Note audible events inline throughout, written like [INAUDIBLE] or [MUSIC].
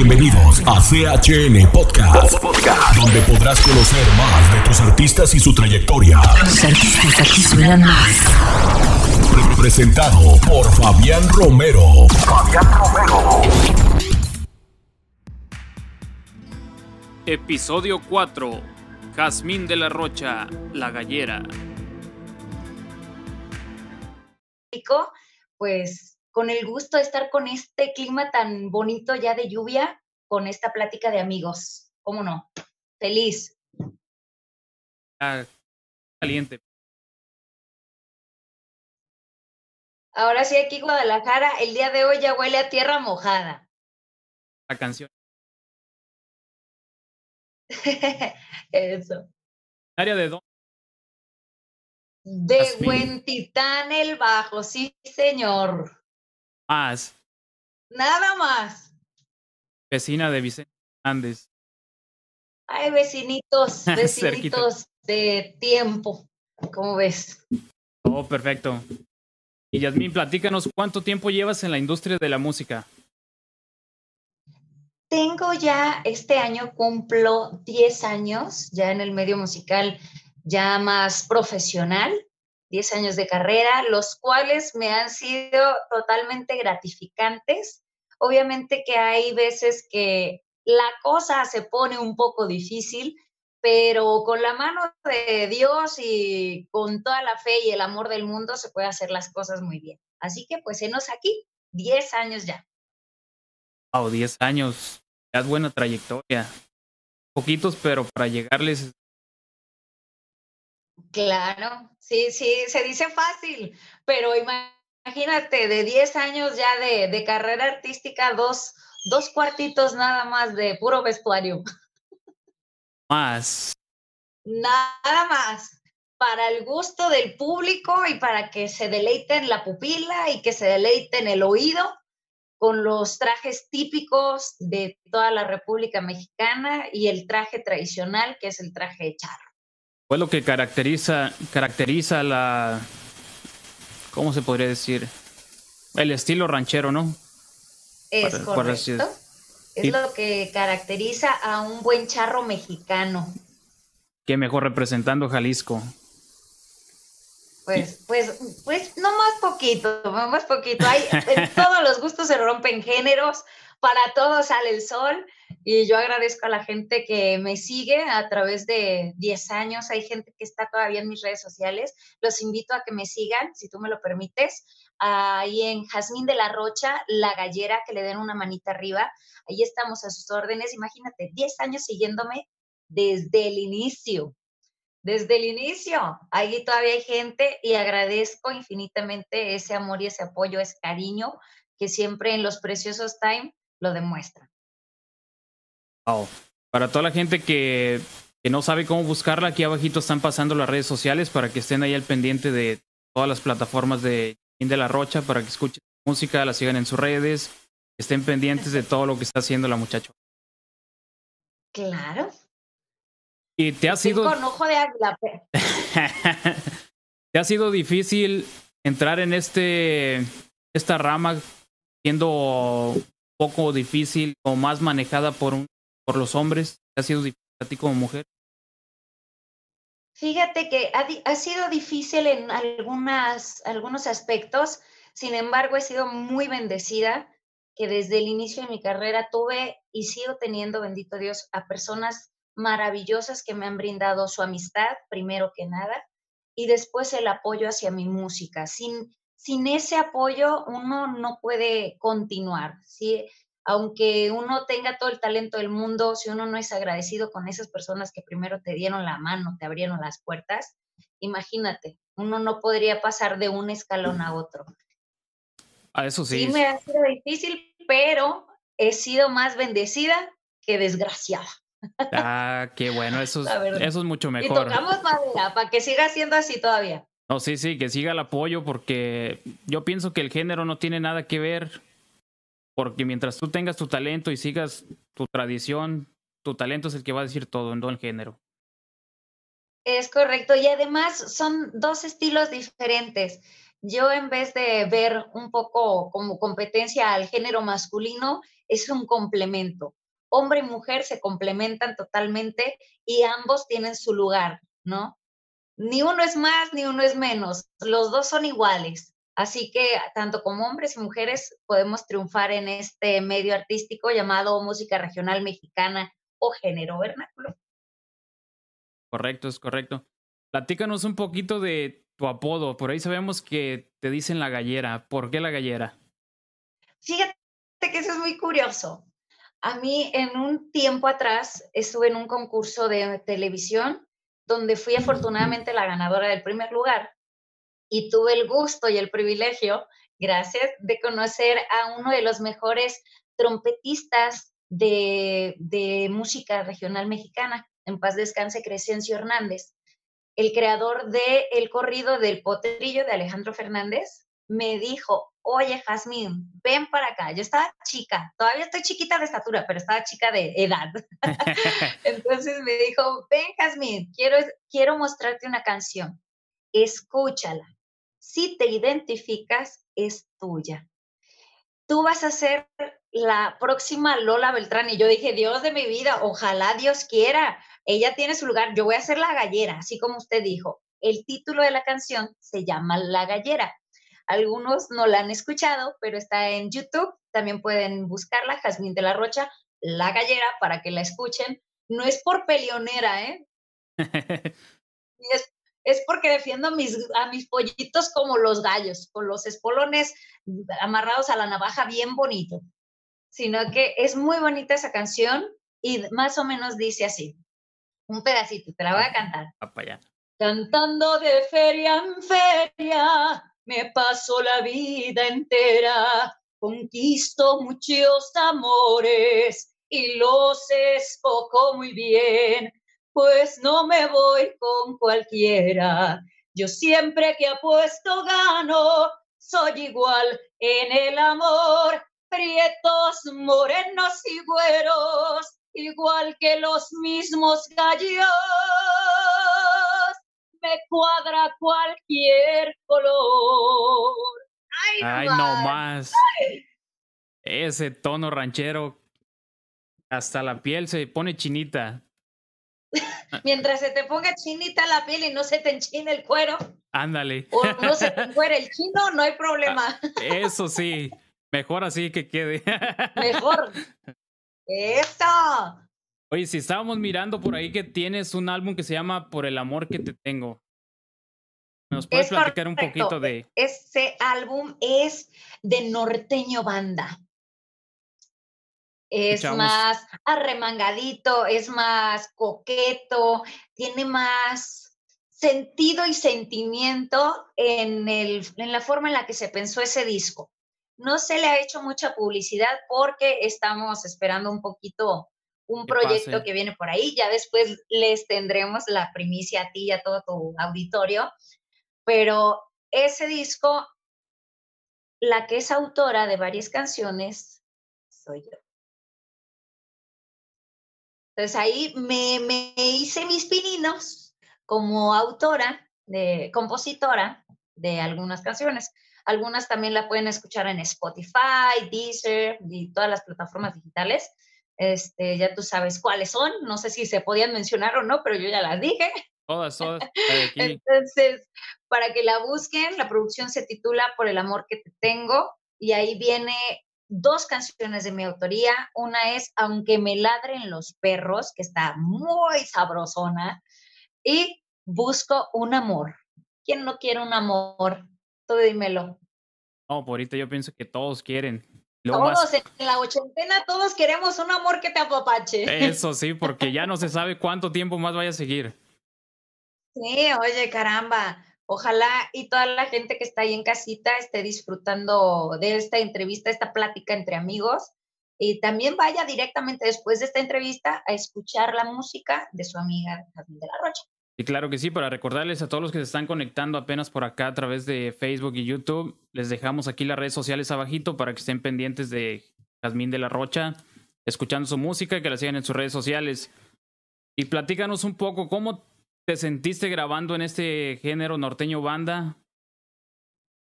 Bienvenidos a CHN Podcast, donde podrás conocer más de tus artistas y su trayectoria. Los artistas aquí suenan más. Presentado por Fabián Romero. Fabián Romero. Episodio 4. Jazmín de la Rocha, La Gallera. Pues con el gusto de estar con este clima tan bonito ya de lluvia, con esta plática de amigos. ¿Cómo no? Feliz. Ah, caliente. Ahora sí, aquí Guadalajara, el día de hoy ya huele a tierra mojada. La canción. [LAUGHS] Eso. ¿Área de dónde? De Jazmín. Huentitán el Bajo, sí, señor. Más. Nada más. Vecina de Vicente Hernández. Ay, vecinitos, [LAUGHS] vecinitos de tiempo. ¿Cómo ves? Oh, perfecto. Y Yasmín, platícanos cuánto tiempo llevas en la industria de la música. Tengo ya, este año cumplo 10 años ya en el medio musical, ya más profesional, 10 años de carrera, los cuales me han sido totalmente gratificantes. Obviamente que hay veces que la cosa se pone un poco difícil, pero con la mano de Dios y con toda la fe y el amor del mundo se puede hacer las cosas muy bien. Así que pues enos aquí, 10 años ya. Wow, 10 años. Es buena trayectoria. Poquitos, pero para llegarles. Claro, sí, sí, se dice fácil, pero imagínate, de 10 años ya de, de carrera artística, dos, dos cuartitos nada más de puro vestuario, Más. nada más, para el gusto del público y para que se deleiten la pupila y que se deleiten el oído con los trajes típicos de toda la República Mexicana y el traje tradicional, que es el traje de charro. Fue lo que caracteriza, caracteriza la. ¿Cómo se podría decir? El estilo ranchero, ¿no? Es correcto. Es lo que caracteriza a un buen charro mexicano. Qué mejor representando Jalisco. Pues, pues, pues, no más poquito, no más poquito. Hay, en todos los gustos se rompen géneros, para todos sale el sol. Y yo agradezco a la gente que me sigue a través de 10 años. Hay gente que está todavía en mis redes sociales. Los invito a que me sigan, si tú me lo permites. Ahí en Jazmín de la Rocha, La Gallera, que le den una manita arriba. Ahí estamos a sus órdenes. Imagínate, 10 años siguiéndome desde el inicio. Desde el inicio, ahí todavía hay gente y agradezco infinitamente ese amor y ese apoyo, ese cariño que siempre en los preciosos time lo demuestran. Wow. Para toda la gente que, que no sabe cómo buscarla, aquí abajito están pasando las redes sociales para que estén ahí al pendiente de todas las plataformas de de la Rocha, para que escuchen música, la sigan en sus redes, estén pendientes de todo lo que está haciendo la muchacha. Claro. Y te ha sido, con ojo de águila. te ha sido difícil entrar en este esta rama siendo un poco difícil o más manejada por un, por los hombres. ¿Te ha sido difícil a ti como mujer? Fíjate que ha, ha sido difícil en algunas, algunos aspectos, sin embargo he sido muy bendecida que desde el inicio de mi carrera tuve y sigo teniendo, bendito Dios, a personas maravillosas que me han brindado su amistad, primero que nada, y después el apoyo hacia mi música. Sin, sin ese apoyo uno no puede continuar, ¿sí? Aunque uno tenga todo el talento del mundo, si uno no es agradecido con esas personas que primero te dieron la mano, te abrieron las puertas, imagínate, uno no podría pasar de un escalón a otro. A eso sí. Sí, me ha sido difícil, pero he sido más bendecida que desgraciada. Ah, qué bueno, eso [LAUGHS] es, eso mucho Y mejor. tocamos madera para que siga siendo así todavía. No, sí, sí, que siga el apoyo porque yo pienso que el género no tiene nada que ver porque mientras tú tengas tu talento y sigas tu tradición, tu talento es el que va a decir todo, no el género. Es correcto. Y además son dos estilos diferentes. yo en vez de ver un poco como competencia al género masculino, es un complemento. Hombre y mujer se complementan totalmente y ambos tienen su lugar, ¿no? Ni uno es más, ni uno es menos, los dos son iguales. Así que tanto como hombres y mujeres podemos triunfar en este medio artístico llamado música regional mexicana o género vernáculo. Correcto, es correcto. Platícanos un poquito de tu apodo. Por ahí sabemos que te dicen la gallera. ¿Por qué la gallera? Fíjate que eso es muy curioso. A mí en un tiempo atrás estuve en un concurso de televisión donde fui afortunadamente la ganadora del primer lugar y tuve el gusto y el privilegio, gracias, de conocer a uno de los mejores trompetistas de, música regional mexicana, en paz descanse Crescencio Hernández, el creador de el corrido del potrillo de Alejandro Fernández, me dijo, oye, Jazmín, ven para acá. Yo estaba chica, todavía estoy chiquita de estatura, pero estaba chica de edad. [LAUGHS] Entonces me dijo, ven, Jazmín, quiero, quiero mostrarte una canción. Escúchala si te identificas, es tuya. Tú vas a ser la próxima Lola Beltrán. Y yo dije, Dios de mi vida, ojalá Dios quiera. Ella tiene su lugar, yo voy a ser la gallera, así como usted dijo. El título de la canción se llama La Gallera. Algunos no la han escuchado, pero está en YouTube. También pueden buscarla, Jazmín de la Rocha, La Gallera, para que la escuchen. No es por peleonera, ¿eh? [LAUGHS] es es porque defiendo a mis, a mis pollitos como los gallos, con los espolones amarrados a la navaja bien bonito. Sino que es muy bonita esa canción y más o menos dice así. Un pedacito, te la voy a cantar. Cantando de feria en feria, me paso la vida entera, conquisto muchos amores y los escojo muy bien pues no me voy con cualquiera. Yo siempre que apuesto gano, soy igual en el amor, prietos, morenos y güeros, igual que los mismos gallos. Me cuadra cualquier color. Ay, no, más. Ese tono ranchero, hasta la piel se pone chinita. Mientras se te ponga chinita la piel y no se te enchine el cuero. Ándale. O no se te fuera el chino, no hay problema. Ah, eso sí, mejor así que quede. Mejor. Eso. Oye, si estábamos mirando por ahí que tienes un álbum que se llama Por el amor que te tengo. ¿Nos puedes platicar un poquito de...? Ese álbum es de Norteño Banda es más arremangadito, es más coqueto, tiene más sentido y sentimiento en, el, en la forma en la que se pensó ese disco. No se le ha hecho mucha publicidad porque estamos esperando un poquito un proyecto que viene por ahí. Ya después les tendremos la primicia a ti y a todo tu auditorio. Pero ese disco, la que es autora de varias canciones, soy yo. Entonces ahí me, hice mis pininos como autora, de, compositora de algunas canciones. Algunas también la pueden escuchar en Spotify, Deezer y todas las plataformas digitales. Este, ya tú sabes cuáles son. No sé si se podían mencionar o no, pero yo ya las dije. Todas, todas. [LAUGHS] Entonces, para que la busquen, la producción se titula Por el amor que te tengo y ahí viene dos canciones de mi autoría. Una es Aunque me ladren los perros, que está muy sabrosona. Y Busco un amor. ¿Quién no quiere un amor? Tú dímelo. No, por ahorita yo pienso que todos quieren. todos, en la ochentena todos queremos un amor que te apapache. [LAUGHS] Eso sí, porque ya no se sabe cuánto tiempo más vaya a seguir. Sí, oye, caramba. Ojalá y toda la gente que está ahí en casita esté disfrutando de esta entrevista, esta plática entre amigos. Y también vaya directamente después de esta entrevista a escuchar la música de su amiga Jasmine de la Rocha. Y claro que sí, para recordarles a todos los que se están conectando apenas por acá a través de Facebook y YouTube, les dejamos aquí las redes sociales abajito para que estén pendientes de Jazmín de la Rocha, escuchando su música y que la sigan en sus redes sociales. Y platícanos un poco cómo te sentiste grabando en este género norteño banda?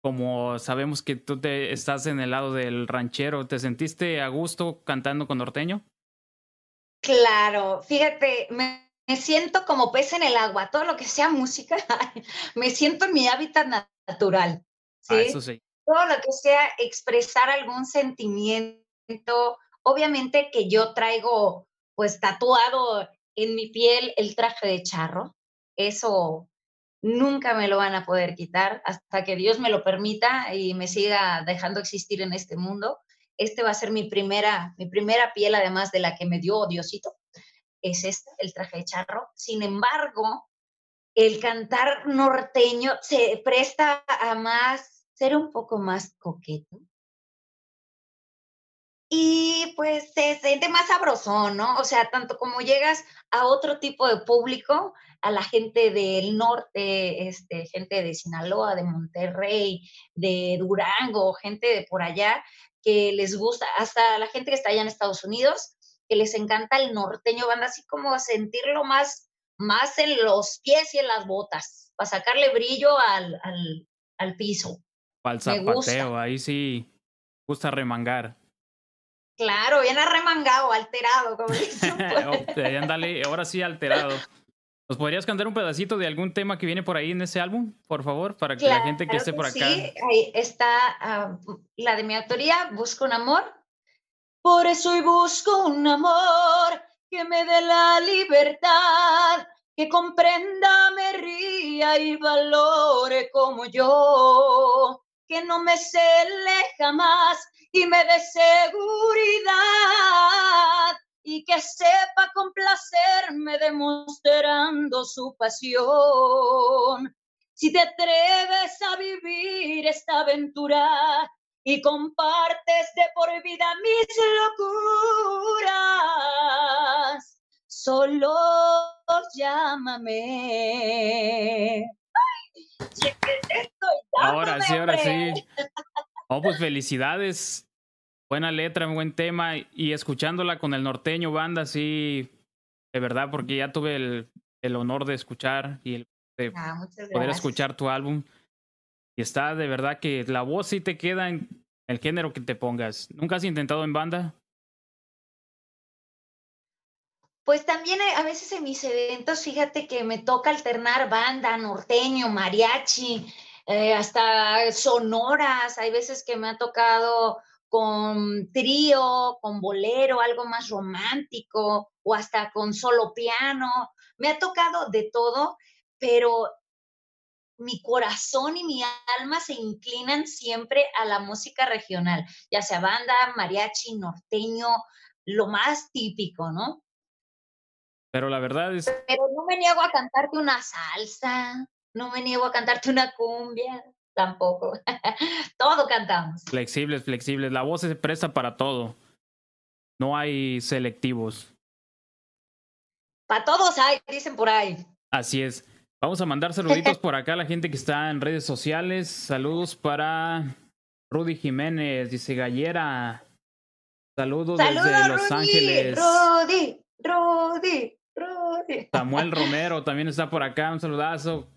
como sabemos que tú te estás en el lado del ranchero, ¿te sentiste a gusto cantando con norteño? Claro, fíjate, me, siento como pez en el agua, todo lo que sea música, [LAUGHS] me siento en mi hábitat natural. Ah, ¿sí? eso sí. Todo lo que sea expresar algún sentimiento, obviamente que yo traigo pues tatuado en mi piel el traje de charro, eso nunca me lo van a poder quitar hasta que Dios me lo permita y me siga dejando existir en este mundo. Este va a ser mi primera, mi primera piel, además de la que me dio Diosito. Es este, el traje de charro. Sin embargo, el cantar norteño se presta a más, ser un poco más coqueto. Y pues se siente más sabroso, ¿no? O sea, tanto como llegas a otro tipo de público, a la gente del norte, este, gente de Sinaloa, de Monterrey, de Durango, gente de por allá, que les gusta, hasta la gente que está allá en Estados Unidos, que les encanta el norteño, van así como a sentirlo más, más en los pies y en las botas, para sacarle brillo al, al, piso. Para el zapateo, ahí sí gusta remangar. Claro, bien arremangado, alterado, como [LAUGHS] dicen. Pues. ahora sí alterado. ¿Nos podrías cantar un pedacito de algún tema que viene por ahí en ese álbum, por favor, para que la gente que esté por acá. Sí, ahí está ah, la de mi autoría, Busco un amor. Por eso hoy busco un amor que me dé la libertad, que comprenda, me ría y valore como yo, que no me cele jamás y me dé seguridad y que sepa complacerme demostrando su pasión. Si te atreves a vivir esta aventura y compartes de por vida mis locuras, solo llámame. ahora sí, ahora sí. Oh, pues felicidades. Buena letra, buen tema. Y escuchándola con el norteño banda, sí, de verdad, porque ya tuve el, el honor de escuchar y el de ah, poder escuchar tu álbum. Y está de verdad que la voz sí te queda en el género que te pongas. ¿Nunca has intentado en banda? Pues también a veces en mis eventos, fíjate que me toca alternar banda, norteño, mariachi, eh, hasta sonoras. Hay veces que me ha tocado con trío, con bolero, algo más romántico o hasta con solo piano. Me ha tocado de todo, pero mi corazón y mi alma se inclinan siempre a la música regional, ya sea banda, mariachi, norteño, lo más típico, ¿no? Pero la verdad es... Pero no me niego a cantarte una salsa, no me niego a cantarte una cumbia tampoco. [LAUGHS] todo cantamos. Flexibles, flexibles. La voz se presta para todo. No hay selectivos. Para todos hay, dicen por ahí. Así es. Vamos a mandar saluditos [LAUGHS] por acá a la gente que está en redes sociales. Saludos para Rudy Jiménez, dice Gallera. Saludos, desde Los Ángeles. Rudy, Rudy, Rudy. Samuel [LAUGHS] Romero también está por acá. Un saludazo.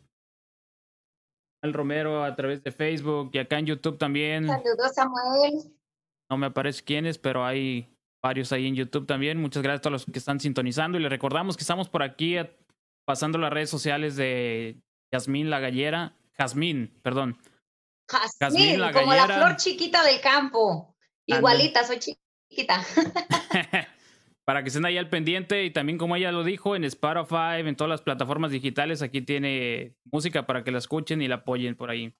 Romero a través de Facebook y acá en YouTube también. Saludos, Samuel. No me aparece quiénes, pero hay varios ahí en YouTube también. Muchas gracias a todos los que están sintonizando y les recordamos que estamos por aquí eh, pasando las redes sociales de Jazmín La Gallera. Jazmín, perdón. Jazmín, la como la flor chiquita del campo. Igualita, soy chiquita. [LAUGHS] para que estén ahí al pendiente y también como ella lo dijo en Spotify, en todas las plataformas digitales, aquí tiene música para que la escuchen y la apoyen por ahí.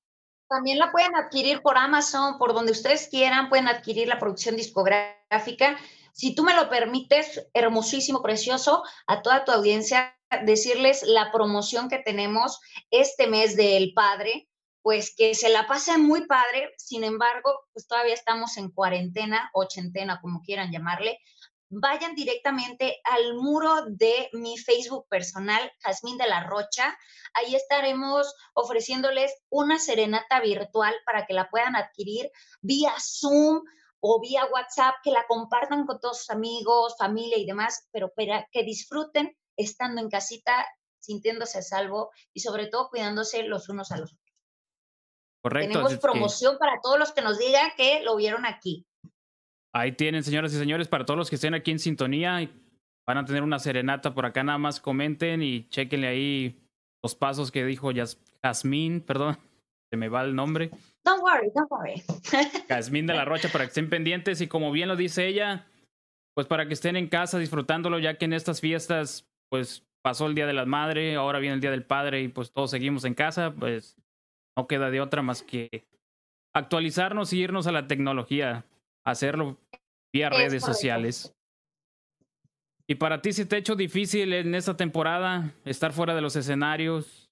También la pueden adquirir por Amazon, por donde ustedes quieran, pueden adquirir la producción discográfica. Si tú me lo permites, hermosísimo, precioso, a toda tu audiencia, decirles la promoción que tenemos este mes del Padre, pues que se la pasen muy padre, sin embargo, pues todavía estamos en cuarentena, ochentena, como quieran llamarle, vayan directamente al muro de mi Facebook personal, Jazmín de la Rocha. Ahí estaremos ofreciéndoles una serenata virtual para que la puedan adquirir vía Zoom o vía WhatsApp, que la compartan con todos sus amigos, familia y demás, pero para que disfruten estando en casita, sintiéndose a salvo y sobre todo cuidándose los unos a los otros. Correcto. Tenemos promoción para todos los que nos digan que lo vieron aquí. Ahí tienen, señoras y señores, para todos los que estén aquí en sintonía, van a tener una serenata por acá, nada más comenten y chequenle ahí los pasos que dijo Jazmín, perdón, [LAUGHS] se me va el nombre. Don't worry, don't worry. [LAUGHS] Jazmín de la Rocha, para que estén pendientes y como bien lo dice ella, pues para que estén en casa disfrutándolo, ya que en estas fiestas, pues pasó el Día de la Madre, ahora viene el Día del Padre y pues todos seguimos en casa, pues no queda de otra más que actualizarnos y irnos a la tecnología hacerlo vía redes sociales. ¿Y para ti si te ha hecho difícil en esta temporada estar fuera de los escenarios?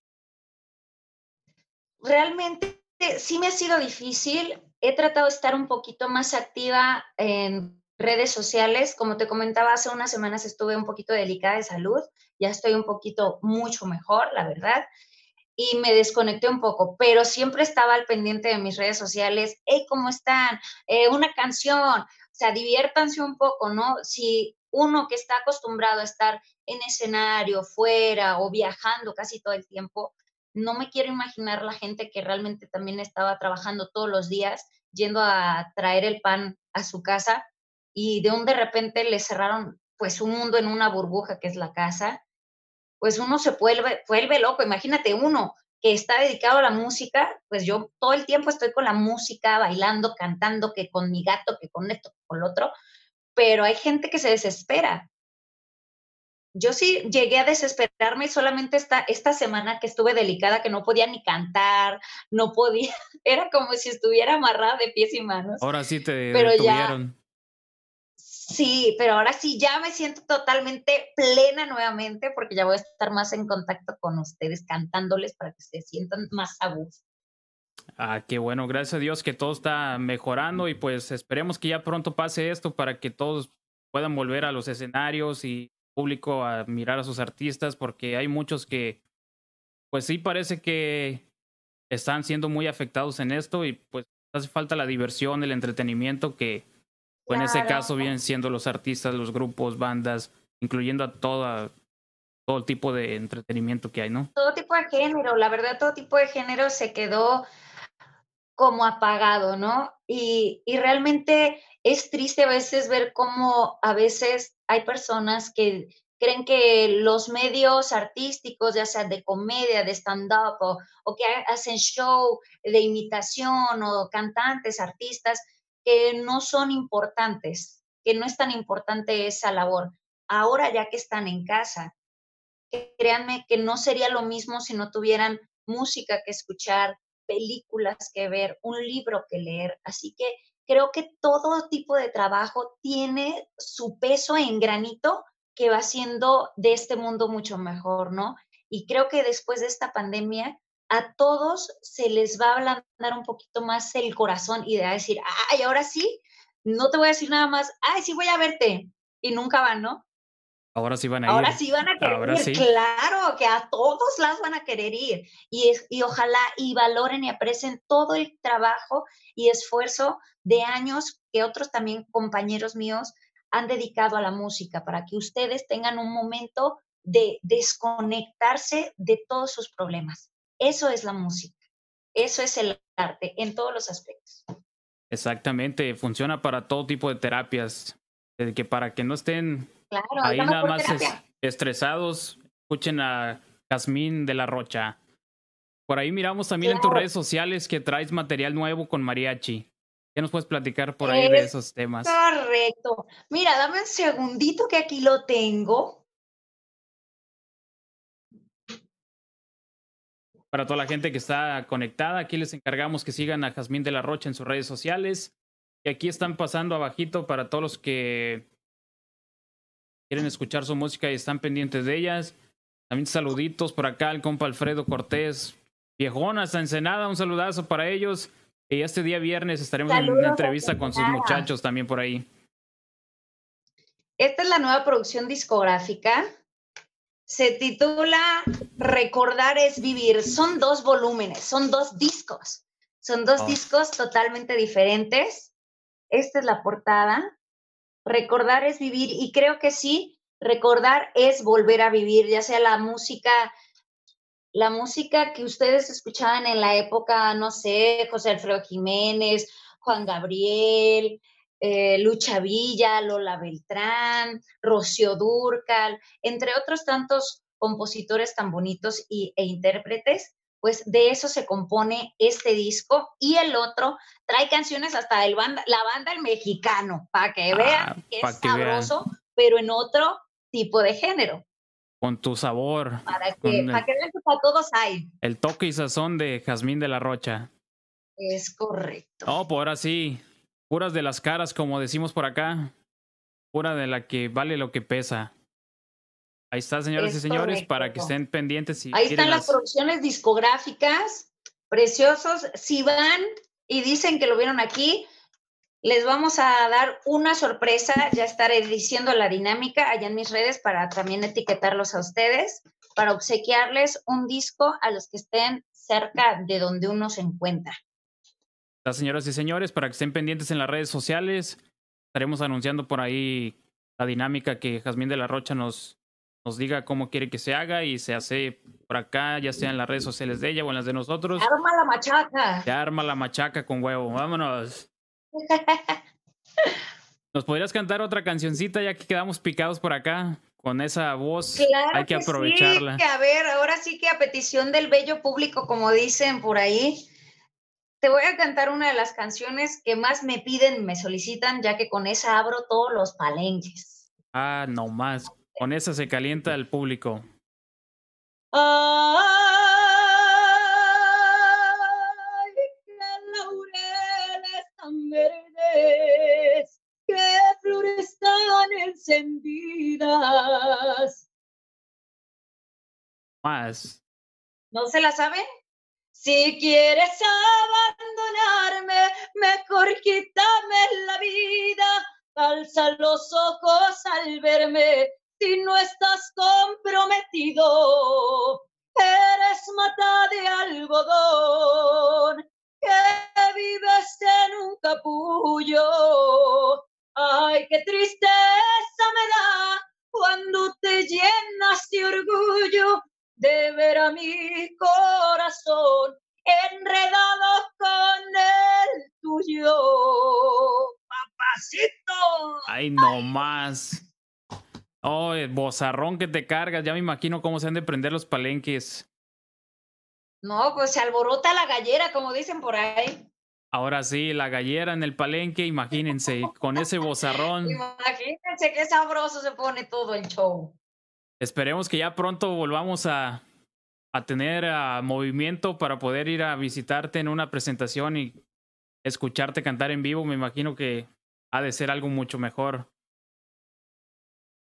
Realmente sí me ha sido difícil. He tratado de estar un poquito más activa en redes sociales. Como te comentaba, hace unas semanas estuve un poquito delicada de salud. Ya estoy un poquito mucho mejor, la verdad y me desconecté un poco, pero siempre estaba al pendiente de mis redes sociales, hey, ¿cómo están? Eh, una canción, o sea, diviértanse un poco, ¿no? Si uno que está acostumbrado a estar en escenario, fuera o viajando casi todo el tiempo, no me quiero imaginar la gente que realmente también estaba trabajando todos los días, yendo a traer el pan a su casa y de un de repente le cerraron pues un mundo en una burbuja que es la casa pues uno se vuelve, vuelve loco. Imagínate uno que está dedicado a la música, pues yo todo el tiempo estoy con la música, bailando, cantando, que con mi gato, que con esto, con lo otro, pero hay gente que se desespera. Yo sí llegué a desesperarme solamente esta, esta semana que estuve delicada, que no podía ni cantar, no podía, [LAUGHS] era como si estuviera amarrada de pies y manos. Ahora sí te pero detuvieron. Sí, pero ahora sí ya me siento totalmente plena nuevamente porque ya voy a estar más en contacto con ustedes cantándoles para que se sientan más a gusto. Ah, qué bueno, gracias a Dios que todo está mejorando y pues esperemos que ya pronto pase esto para que todos puedan volver a los escenarios y público a mirar a sus artistas porque hay muchos que pues sí parece que están siendo muy afectados en esto y pues hace falta la diversión, el entretenimiento que en ese caso vienen siendo los artistas, los grupos, bandas, incluyendo a toda, todo tipo de entretenimiento que hay, ¿no? Todo tipo de género, la verdad, todo tipo de género se quedó como apagado, ¿no? Y, y realmente es triste a veces ver cómo a veces hay personas que creen que los medios artísticos, ya sea de comedia, de stand-up o, o, que hacen show de imitación o cantantes, artistas, que no son importantes, que no es tan importante esa labor. Ahora ya que están en casa, créanme que no sería lo mismo si no tuvieran música que escuchar, películas que ver, un libro que leer. Así que creo que todo tipo de trabajo tiene su peso en granito que va haciendo de este mundo mucho mejor, ¿no? Y creo que después de esta pandemia a todos se les va a ablandar un poquito más el corazón y de decir, ay, ahora sí, no te voy a decir nada más, ay, sí voy a verte, y nunca van, ¿no? Ahora sí van a ir. Ahora sí van a querer ir, claro, que a todos las van a querer ir. Y, y ojalá y valoren y aprecien todo el trabajo y esfuerzo de años que otros también compañeros míos han dedicado a la música para que ustedes tengan un momento de desconectarse de todos sus problemas. Eso es la música, eso es el arte en todos los aspectos. Exactamente, funciona para todo tipo de terapias, que para que no estén ahí nada más estresados, escuchen a Jazmín de la Rocha. Por ahí miramos también en tus redes sociales que traes material nuevo con mariachi. ¿Qué nos puedes platicar por ahí de esos temas? Correcto. Mira, dame un segundito que aquí lo tengo. Para toda la gente que está conectada, aquí les encargamos que sigan a Jazmín de la Rocha en sus redes sociales. Y aquí están pasando abajito para todos los que quieren escuchar su música y están pendientes de ellas. También saluditos por acá al compa Alfredo Cortés, viejón hasta Ensenada, un saludazo para ellos. Y este día viernes estaremos en una entrevista con sus muchachos también por ahí. Esta es la nueva producción discográfica se titula Recordar es vivir. Son dos volúmenes, son dos discos. Son dos oh. discos totalmente diferentes. Esta es la portada. Recordar es vivir y creo que sí, recordar es volver a vivir, ya sea la música la música que ustedes escuchaban en la época, no sé, José Alfredo Jiménez, Juan Gabriel, eh, Lucha Villa, Lola Beltrán, Rocío Durcal, entre otros tantos compositores tan bonitos y, e intérpretes, pues de eso se compone este disco y el otro trae canciones hasta el banda, la banda El Mexicano, para que vean ah, que es sabroso, pero en otro tipo de género. Con tu sabor. Para que, para que vean que para todos hay. El toque y sazón de Jazmín de la Rocha. Es correcto. Oh, por ahora sí. Puras de las caras, como decimos por acá. Pura de la que vale lo que pesa. Ahí está, señoras y señores, para que estén pendientes. Ahí están las... producciones discográficas, preciosos. Si van y dicen que lo vieron aquí, les vamos a dar una sorpresa. Ya estaré diciendo la dinámica allá en mis redes para también etiquetarlos a ustedes, para obsequiarles un disco a los que estén cerca de donde uno se encuentra. Señoras y señores, para que estén pendientes en las redes sociales, estaremos anunciando por ahí la dinámica que Jazmín de la Rocha nos, nos diga cómo quiere que se haga y se hace por acá, ya sea en las redes sociales de ella o en las de nosotros. Arma la machaca. Se arma la machaca con huevo. Vámonos. [LAUGHS] ¿Nos podrías cantar otra cancioncita ya que quedamos picados por acá? Con esa voz claro hay que, aprovecharla. Sí, a ver, ahora sí que a petición del bello público, como dicen por ahí, te voy a cantar una de las canciones que más me piden, me solicitan, ya que con esa abro todos los palenques. Ah, no más. Con esa se calienta el público. Ay, qué laureles tan verdes, qué flores tan encendidas. Más. ¿No se la saben? Si quieres abandonarme, mejor quítame la vida. Alza los ojos al verme si no estás comprometido. Eres mata de algodón que vives en un capullo. Ay, qué tristeza me da cuando te llenas de orgullo de ver a mi corazón enredado con el tuyo. Papacito. Ay, no más. Oh, el bozarrón que te cargas, ya me imagino cómo se han de prender los palenques. No, pues se alborota la gallera, como dicen por ahí. Ahora sí, la gallera en el palenque, imagínense, con ese bozarrón. Imagínense qué sabroso se pone todo el show. Esperemos que ya pronto volvamos a, a tener uh, movimiento para poder ir a visitarte en una presentación y escucharte cantar en vivo. Me imagino que ha de ser algo mucho mejor.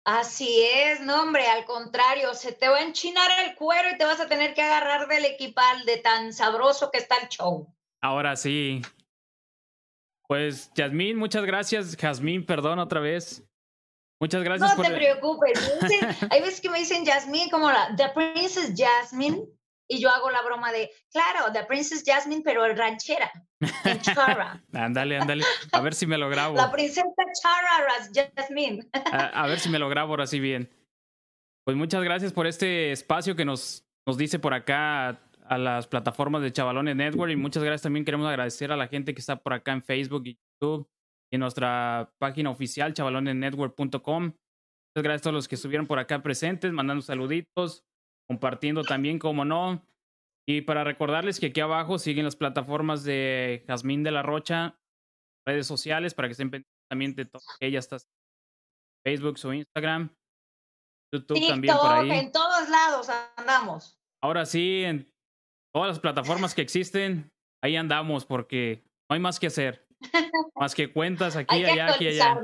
Así es, no hombre, al contrario, se te va a enchinar el cuero y te vas a tener que agarrar del equipal de tan sabroso que está el show. Ahora sí. Pues, Yasmín, muchas gracias. Jazmín, perdón otra vez. Muchas gracias. No te preocupes. [LAUGHS] hay veces que me dicen Jasmine como la The Princess Jasmine y yo hago la broma de, claro, The Princess Jasmine, pero el ranchera, en Chara. [LAUGHS] ándale, ándale. A ver si me lo grabo. La princesa Chara Jasmine. a, ver si me lo grabo ahora sí bien. Pues muchas gracias por este espacio que nos, nos dice por acá a las plataformas de Chavalones Network y muchas gracias también queremos agradecer a la gente que está por acá en Facebook y YouTube y en nuestra página oficial chavalonesnetwork.com. Muchas gracias a todos los que estuvieron por acá presentes, mandando saluditos, compartiendo también, como no. Y para recordarles que aquí abajo siguen las plataformas de Jazmín de la Rocha, redes sociales, para que estén pendientes también de todo que ella está Facebook, su Instagram, YouTube también por ahí. En todos lados andamos. Ahora sí, en todas las plataformas que existen, ahí andamos porque no hay más que hacer. Más que cuentas aquí, hay allá, aquí, allá.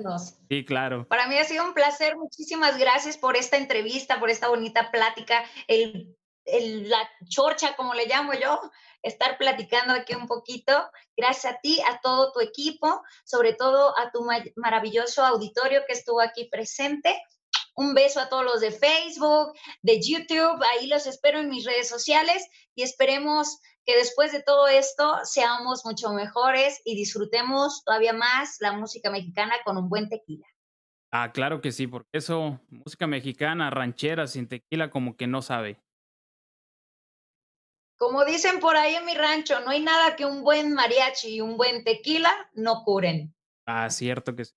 Sí, claro. Para mí ha sido un placer. Muchísimas gracias por esta entrevista, por esta bonita plática. El, el, la chorcha, como le llamo yo, estar platicando aquí un poquito. Gracias a ti, a todo tu equipo, sobre todo a tu maravilloso auditorio que estuvo aquí presente. Un beso a todos los de Facebook, de YouTube. Ahí los espero en mis redes sociales y esperemos que después de todo esto seamos mucho mejores y disfrutemos todavía más la música mexicana con un buen tequila. Ah, claro que sí, porque eso, música mexicana, ranchera, sin tequila, como que no sabe. como dicen por ahí en mi rancho, no hay nada que un buen mariachi y un buen tequila no curen. Ah, cierto que sí.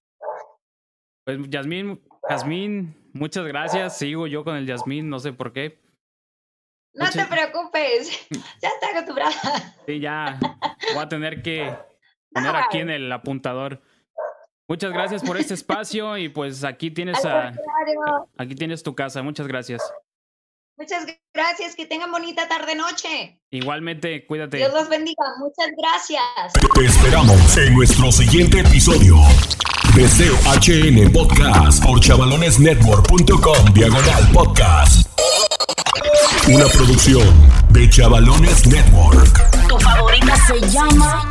Pues Yasmín, Yasmín, muchas gracias. Sigo yo con el Yasmín, no sé por qué. No te preocupes, [LAUGHS] ya está acostumbrada. Sí, ya voy a tener que [LAUGHS] poner aquí en el apuntador. Muchas gracias por este espacio y pues aquí tienes a, aquí tienes tu casa. Muchas gracias. Muchas gracias, que tengan bonita tarde noche. Igualmente, cuídate. Dios los bendiga. Muchas gracias. Te esperamos en nuestro siguiente episodio. Deseo HN Podcast por chavalonesnetwork.com diagonal podcast. Una producción de Chavalones Network. Tu favorita se llama.